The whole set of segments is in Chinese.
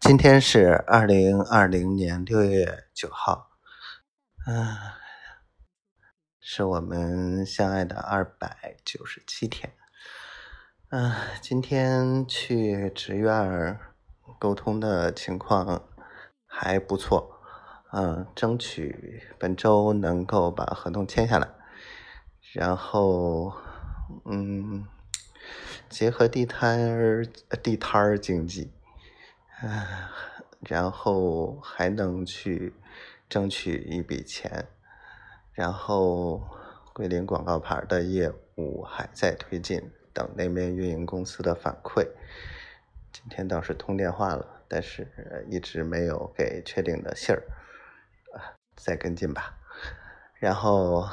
今天是二零二零年六月九号，嗯，是我们相爱的二百九十七天。嗯，今天去职院沟通的情况还不错，嗯，争取本周能够把合同签下来，然后，嗯，结合地摊儿地摊儿经济。嗯，然后还能去争取一笔钱，然后桂林广告牌的业务还在推进，等那边运营公司的反馈。今天倒是通电话了，但是一直没有给确定的信儿，再跟进吧。然后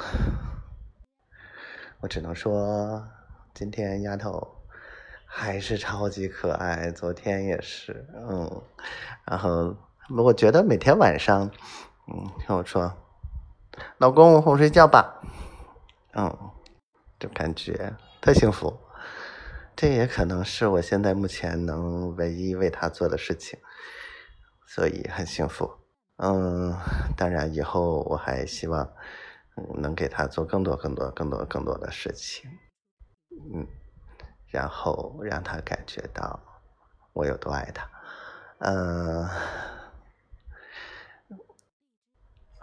我只能说，今天丫头。还是超级可爱，昨天也是，嗯，然后我觉得每天晚上，嗯，听我说，老公哄睡觉吧，嗯，就感觉特幸福，这也可能是我现在目前能唯一为他做的事情，所以很幸福，嗯，当然以后我还希望，能给他做更多更多更多更多的事情，嗯。然后让他感觉到我有多爱他，嗯，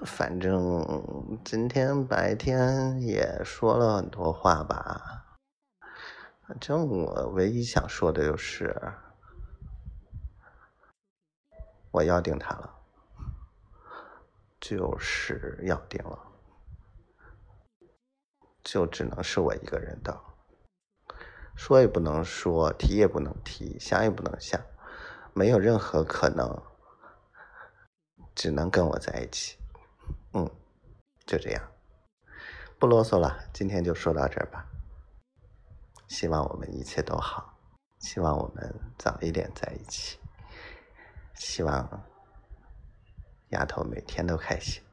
反正今天白天也说了很多话吧。反正我唯一想说的就是，我要定他了，就是要定了，就只能是我一个人的。说也不能说，提也不能提，想也不能想，没有任何可能，只能跟我在一起。嗯，就这样，不啰嗦了，今天就说到这儿吧。希望我们一切都好，希望我们早一点在一起，希望丫头每天都开心。